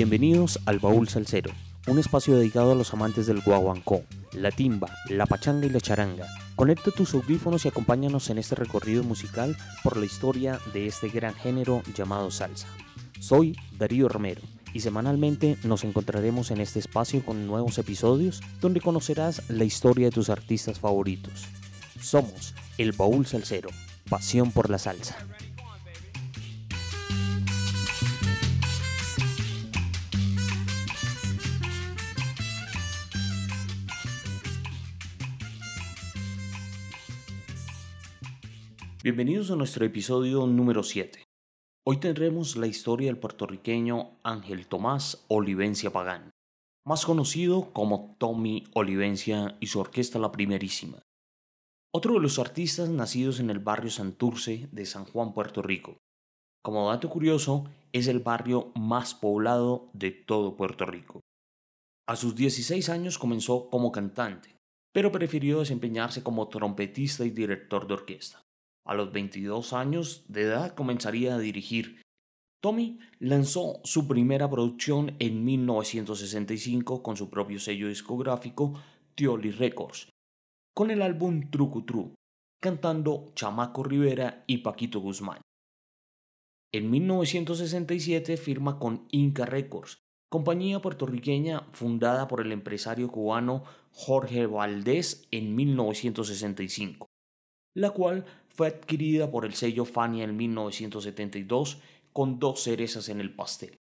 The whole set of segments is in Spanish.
Bienvenidos al Baúl Salsero, un espacio dedicado a los amantes del guaguancó, la timba, la pachanga y la charanga. Conecta tus audífonos y acompáñanos en este recorrido musical por la historia de este gran género llamado salsa. Soy Darío Romero y semanalmente nos encontraremos en este espacio con nuevos episodios donde conocerás la historia de tus artistas favoritos. Somos el Baúl Salsero, pasión por la salsa. Bienvenidos a nuestro episodio número 7. Hoy tendremos la historia del puertorriqueño Ángel Tomás Olivencia Pagán, más conocido como Tommy Olivencia y su orquesta La Primerísima. Otro de los artistas nacidos en el barrio Santurce de San Juan, Puerto Rico. Como dato curioso, es el barrio más poblado de todo Puerto Rico. A sus 16 años comenzó como cantante, pero prefirió desempeñarse como trompetista y director de orquesta. A los 22 años de edad comenzaría a dirigir. Tommy lanzó su primera producción en 1965 con su propio sello discográfico Tioli Records, con el álbum Truco Tru, cantando Chamaco Rivera y Paquito Guzmán. En 1967 firma con Inca Records, compañía puertorriqueña fundada por el empresario cubano Jorge Valdés en 1965 la cual fue adquirida por el sello Fania en 1972 con dos cerezas en el pastel,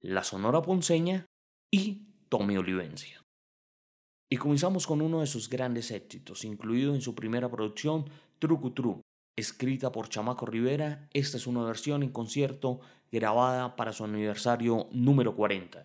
la Sonora Ponceña y Tommy Olivencia. Y comenzamos con uno de sus grandes éxitos, incluido en su primera producción, Trucutru, escrita por Chamaco Rivera. Esta es una versión en concierto grabada para su aniversario número 40.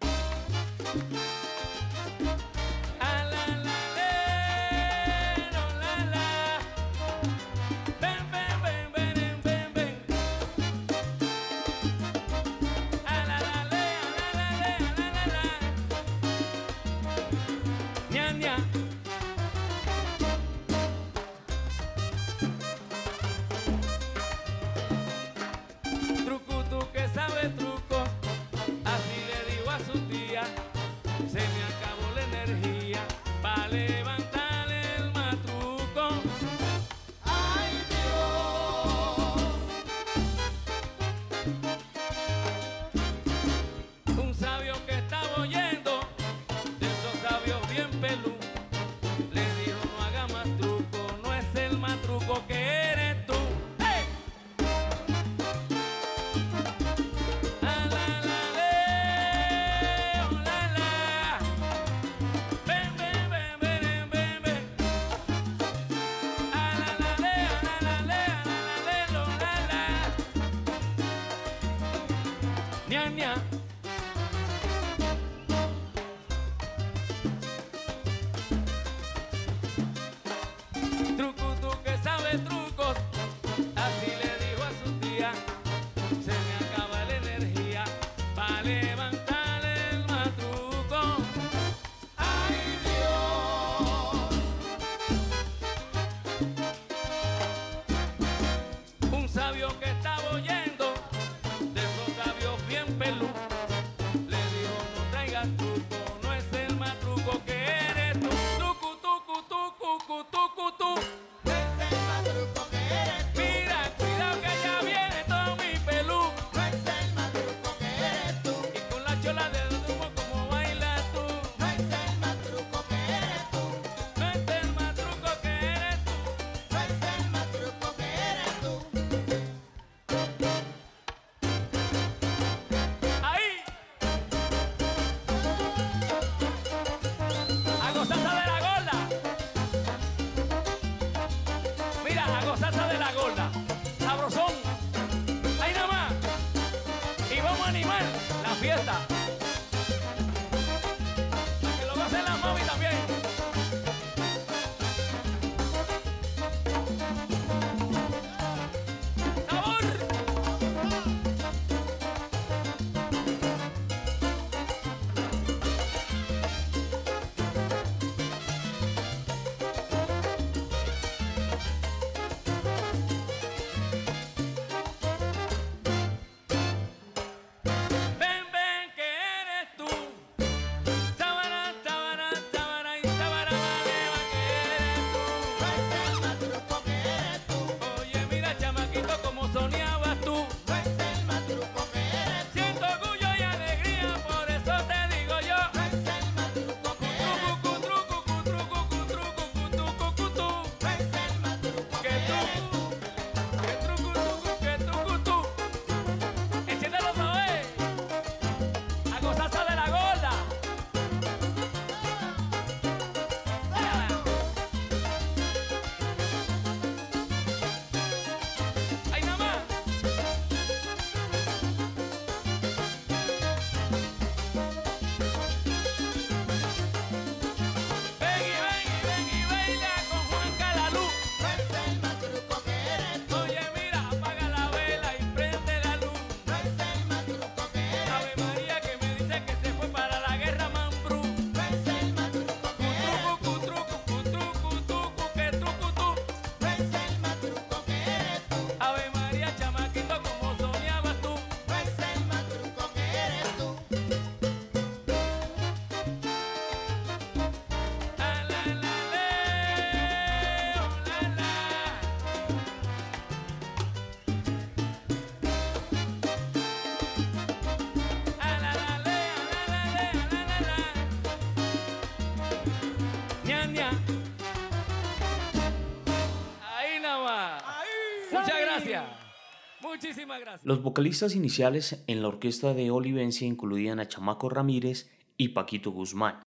Los vocalistas iniciales en la orquesta de Olivencia incluían a Chamaco Ramírez y Paquito Guzmán.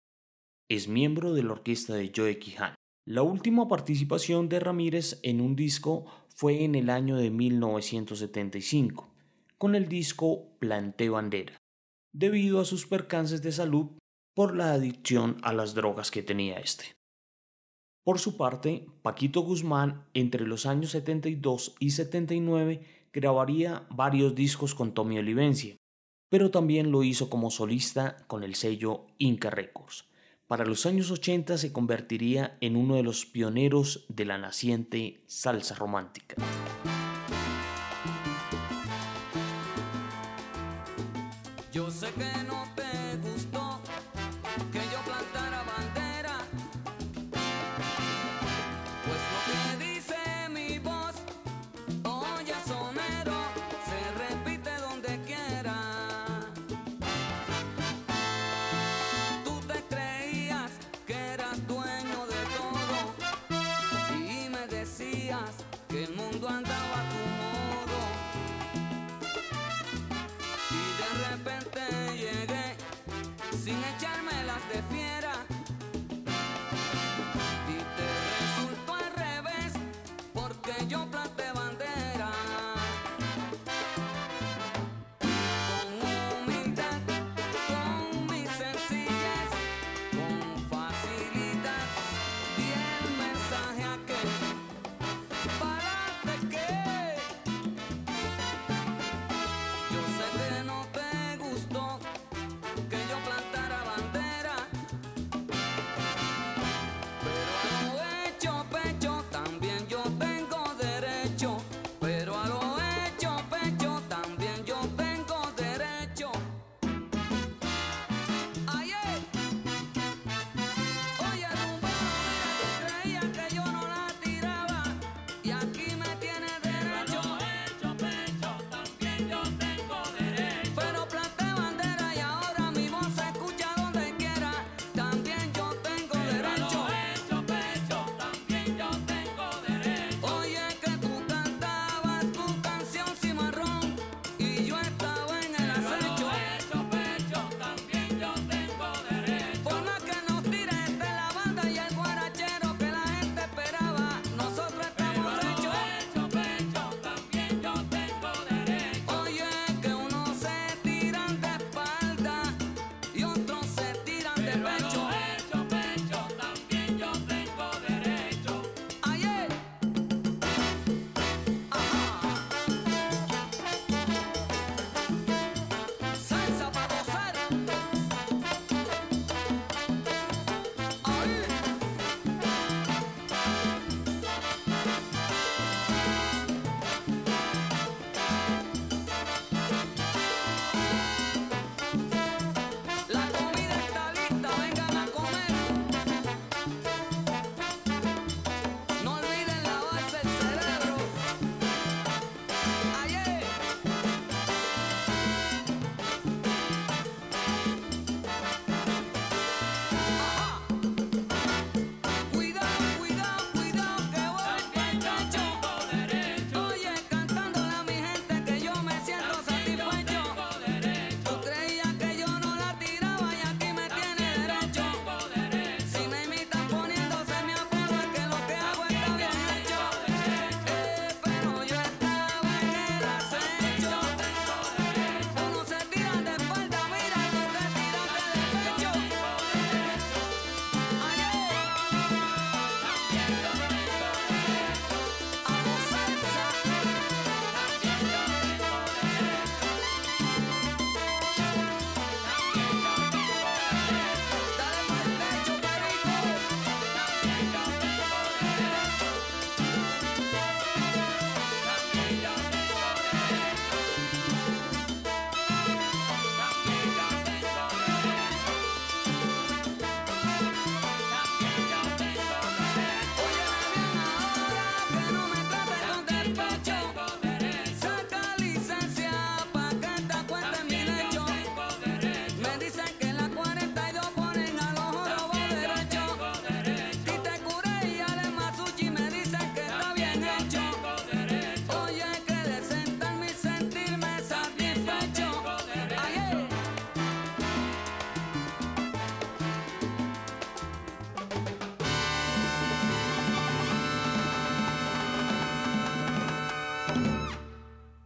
Es miembro de la orquesta de Joe Quijano. La última participación de Ramírez en un disco fue en el año de 1975, con el disco Plante Bandera, debido a sus percances de salud por la adicción a las drogas que tenía este. Por su parte, Paquito Guzmán, entre los años 72 y 79, grabaría varios discos con Tommy Olivencia, pero también lo hizo como solista con el sello Inca Records. Para los años 80 se convertiría en uno de los pioneros de la naciente salsa romántica. Yo sé que no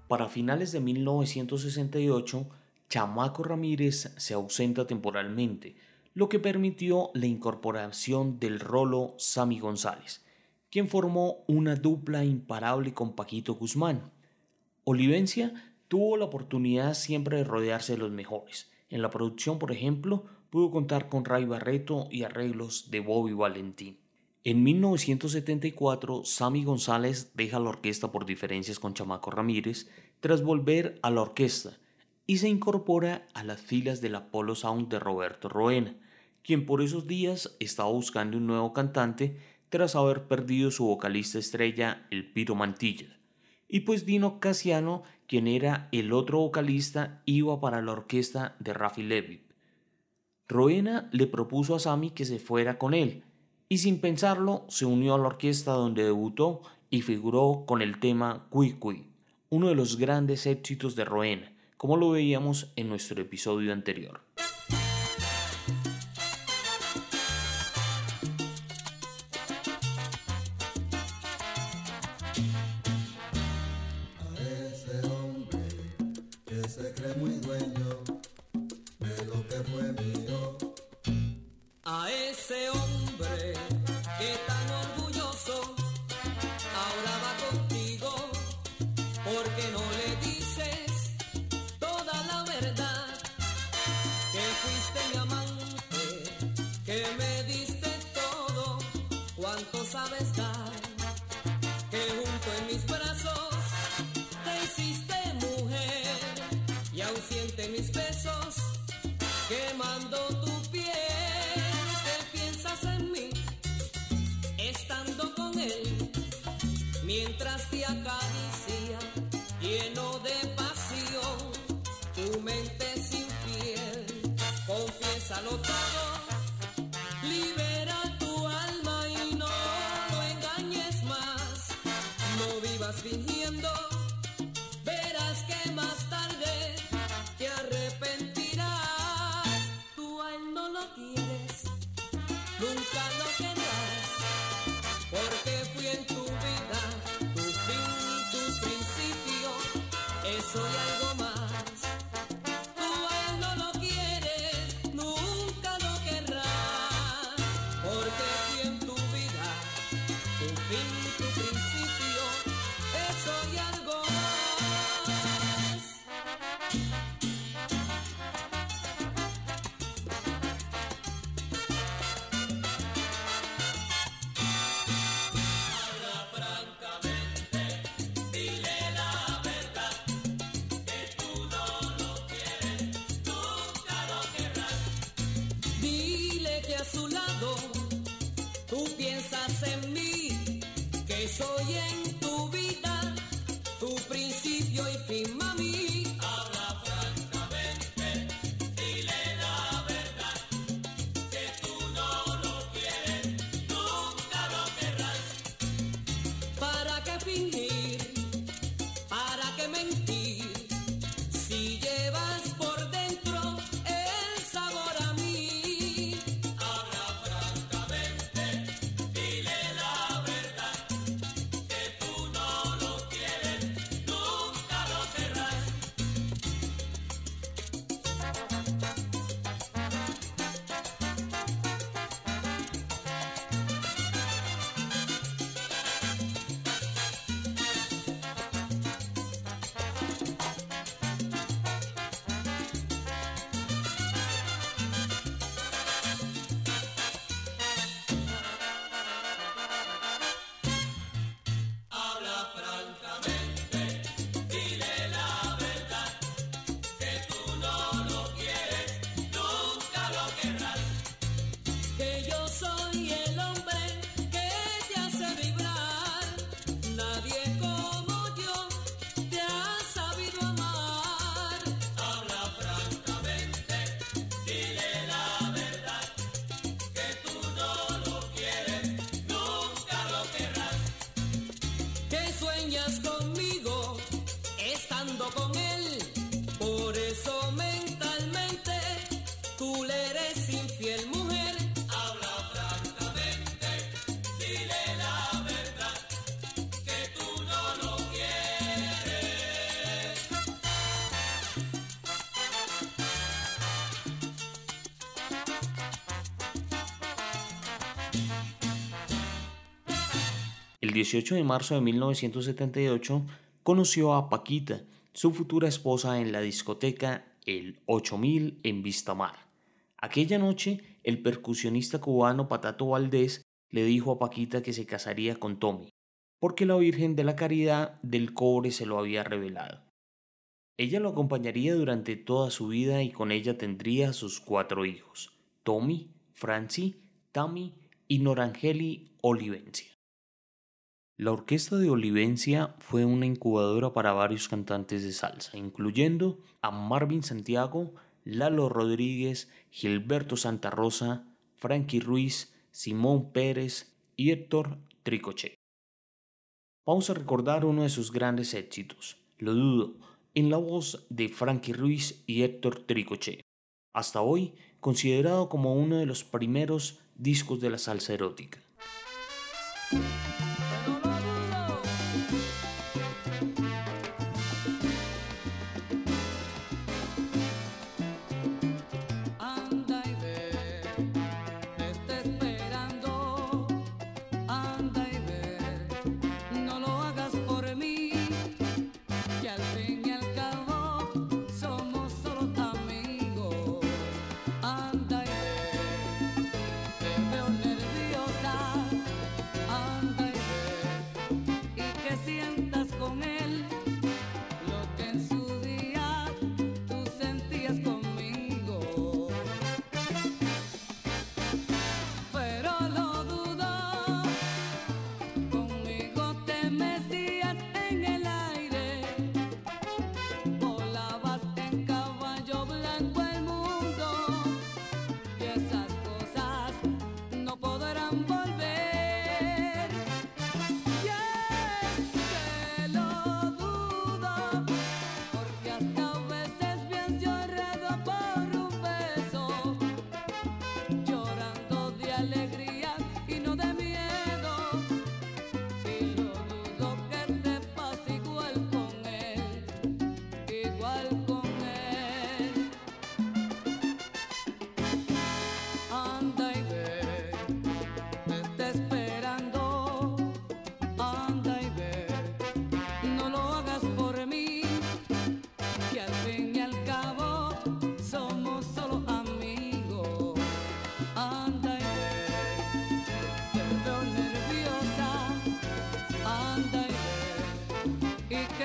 Para finales de 1968, Chamaco Ramírez se ausenta temporalmente, lo que permitió la incorporación del rolo Sammy González, quien formó una dupla imparable con Paquito Guzmán. Olivencia tuvo la oportunidad siempre de rodearse de los mejores. En la producción, por ejemplo, pudo contar con Ray Barreto y arreglos de Bobby Valentín. En 1974, Sammy González deja la orquesta por diferencias con Chamaco Ramírez tras volver a la orquesta y se incorpora a las filas del Apollo Sound de Roberto Roena, quien por esos días estaba buscando un nuevo cantante tras haber perdido su vocalista estrella, el Piro Mantilla. Y pues Dino Casiano, quien era el otro vocalista, iba para la orquesta de Rafi Levy. Roena le propuso a Sammy que se fuera con él, y sin pensarlo se unió a la orquesta donde debutó y figuró con el tema Cui Cui, uno de los grandes éxitos de Roena, como lo veíamos en nuestro episodio anterior. A ese hombre ¿Qué? mientras te acaricia, lleno de pasión, tu mente es infiel, confiésalo todo, libre. 18 de marzo de 1978 conoció a Paquita, su futura esposa, en la discoteca El 8000 en Vistamar. Aquella noche, el percusionista cubano Patato Valdés le dijo a Paquita que se casaría con Tommy, porque la Virgen de la Caridad del Cobre se lo había revelado. Ella lo acompañaría durante toda su vida y con ella tendría sus cuatro hijos, Tommy, Francie, Tammy y Norangeli Olivencia. La orquesta de Olivencia fue una incubadora para varios cantantes de salsa, incluyendo a Marvin Santiago, Lalo Rodríguez, Gilberto Santa Rosa, Frankie Ruiz, Simón Pérez y Héctor Tricochet. Vamos a recordar uno de sus grandes éxitos, Lo Dudo, en la voz de Frankie Ruiz y Héctor Tricochet. Hasta hoy considerado como uno de los primeros discos de la salsa erótica.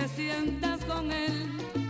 Sientas con él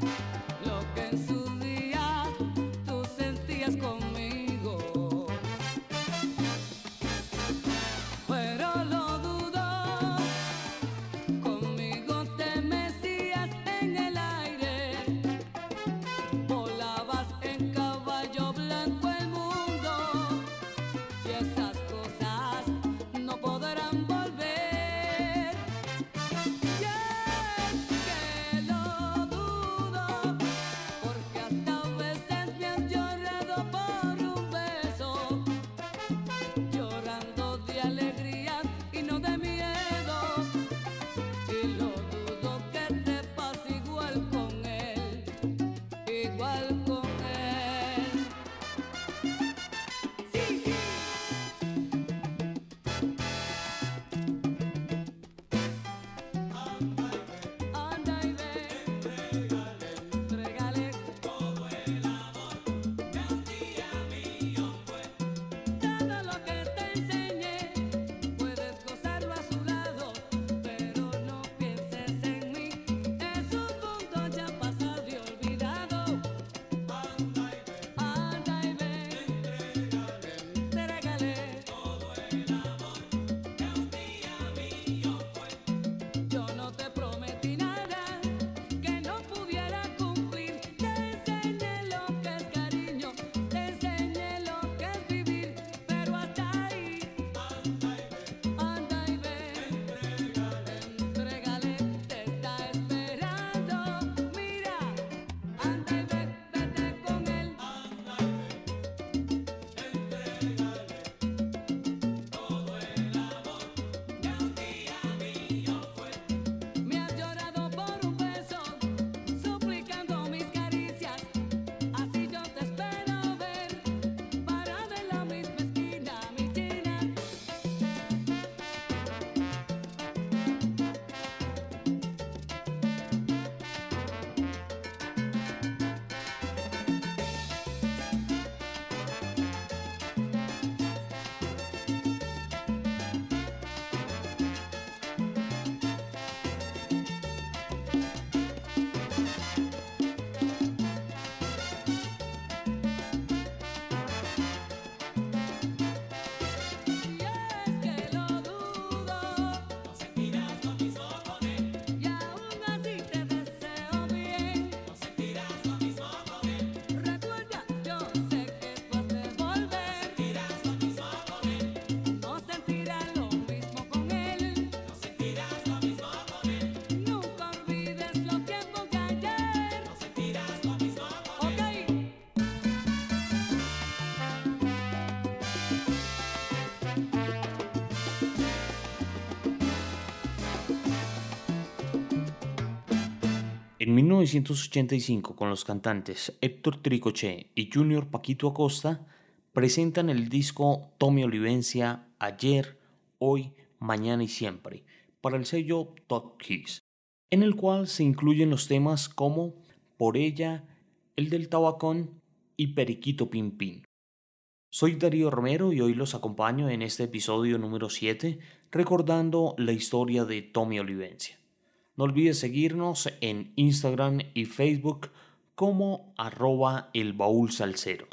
En 1985, con los cantantes Héctor Tricoche y Junior Paquito Acosta, presentan el disco Tommy Olivencia Ayer, Hoy, Mañana y Siempre para el sello Top Kiss, en el cual se incluyen los temas como Por ella, El del Tabacón y Periquito Pimpín. Soy Darío Romero y hoy los acompaño en este episodio número 7 recordando la historia de Tommy Olivencia. No olvides seguirnos en Instagram y Facebook como arroba el baúl salsero.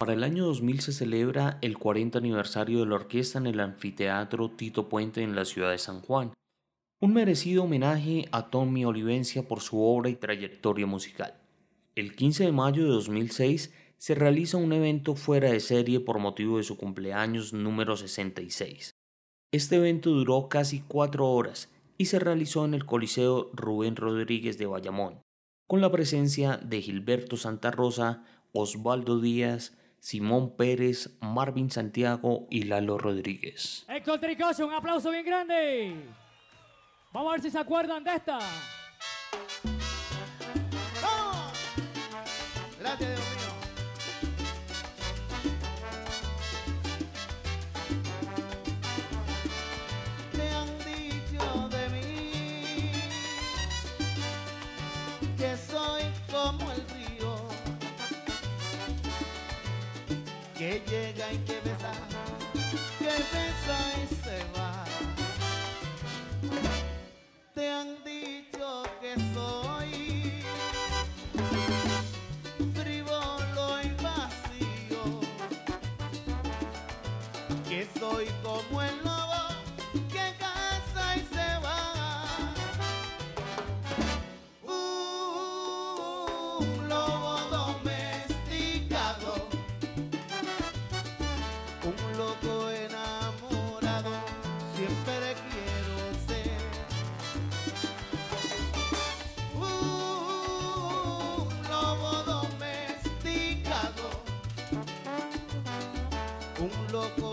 Para el año 2000 se celebra el 40 aniversario de la orquesta en el anfiteatro Tito Puente en la ciudad de San Juan, un merecido homenaje a Tommy Olivencia por su obra y trayectoria musical. El 15 de mayo de 2006 se realiza un evento fuera de serie por motivo de su cumpleaños número 66. Este evento duró casi cuatro horas y se realizó en el Coliseo Rubén Rodríguez de Bayamón, con la presencia de Gilberto Santa Rosa, Osvaldo Díaz, Simón Pérez, Marvin Santiago y Lalo Rodríguez. Héctor Tricocho, un aplauso bien grande. Vamos a ver si se acuerdan de esta. tiang dijo que soy loco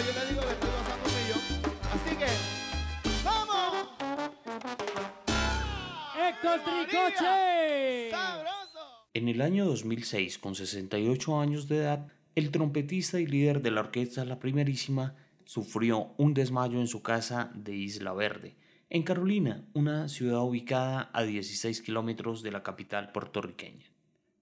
yo le digo que estoy gozando un millón. Así que, ¡vamos! Héctor Tricoche. ¡Sabroso! En el año 2006, con 68 años de edad, el trompetista y líder de la orquesta La Primerísima sufrió un desmayo en su casa de Isla Verde, en Carolina, una ciudad ubicada a 16 kilómetros de la capital puertorriqueña.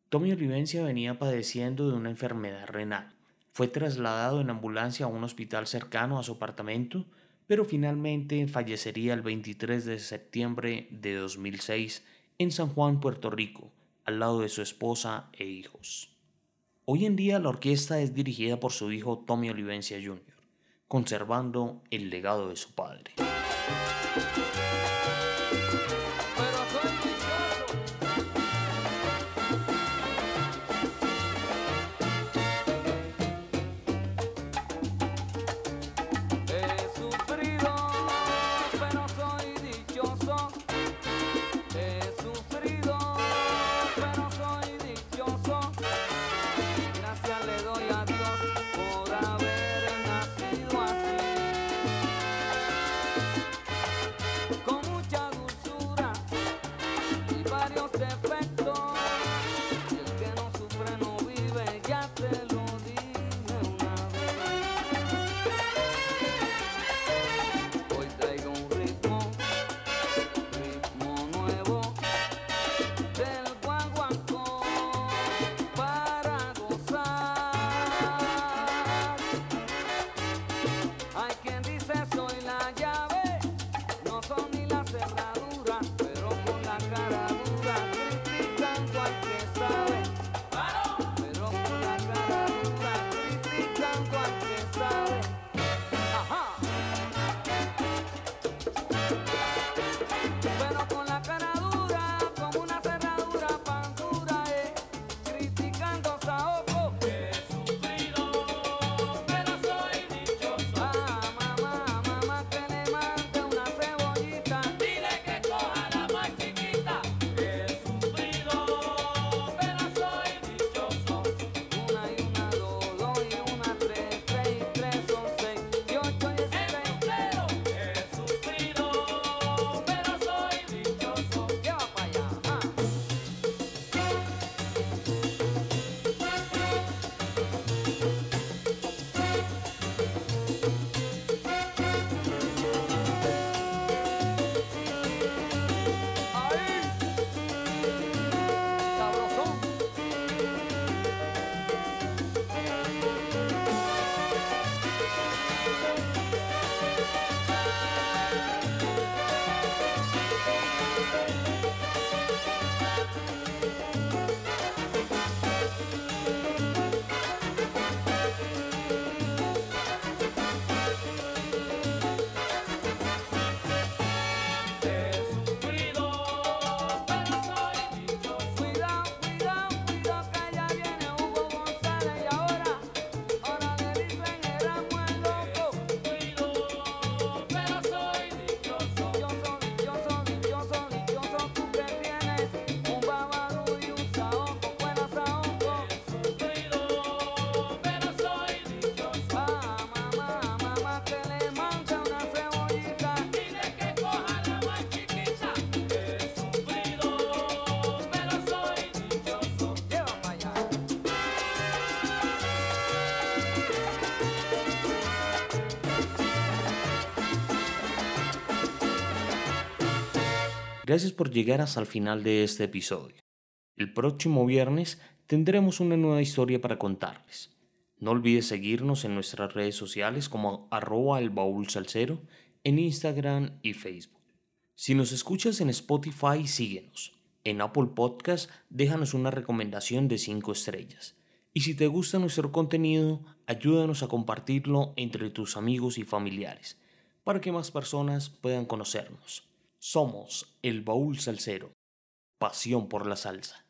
Tommy Olivencia venía padeciendo de una enfermedad renal. Fue trasladado en ambulancia a un hospital cercano a su apartamento, pero finalmente fallecería el 23 de septiembre de 2006 en San Juan, Puerto Rico, al lado de su esposa e hijos. Hoy en día la orquesta es dirigida por su hijo Tommy Olivencia Jr., conservando el legado de su padre. Gracias por llegar hasta el final de este episodio. El próximo viernes tendremos una nueva historia para contarles. No olvides seguirnos en nuestras redes sociales como arroba el baúl salsero en Instagram y Facebook. Si nos escuchas en Spotify, síguenos. En Apple Podcast, déjanos una recomendación de 5 estrellas. Y si te gusta nuestro contenido, ayúdanos a compartirlo entre tus amigos y familiares, para que más personas puedan conocernos. Somos el Baúl Salsero. Pasión por la salsa.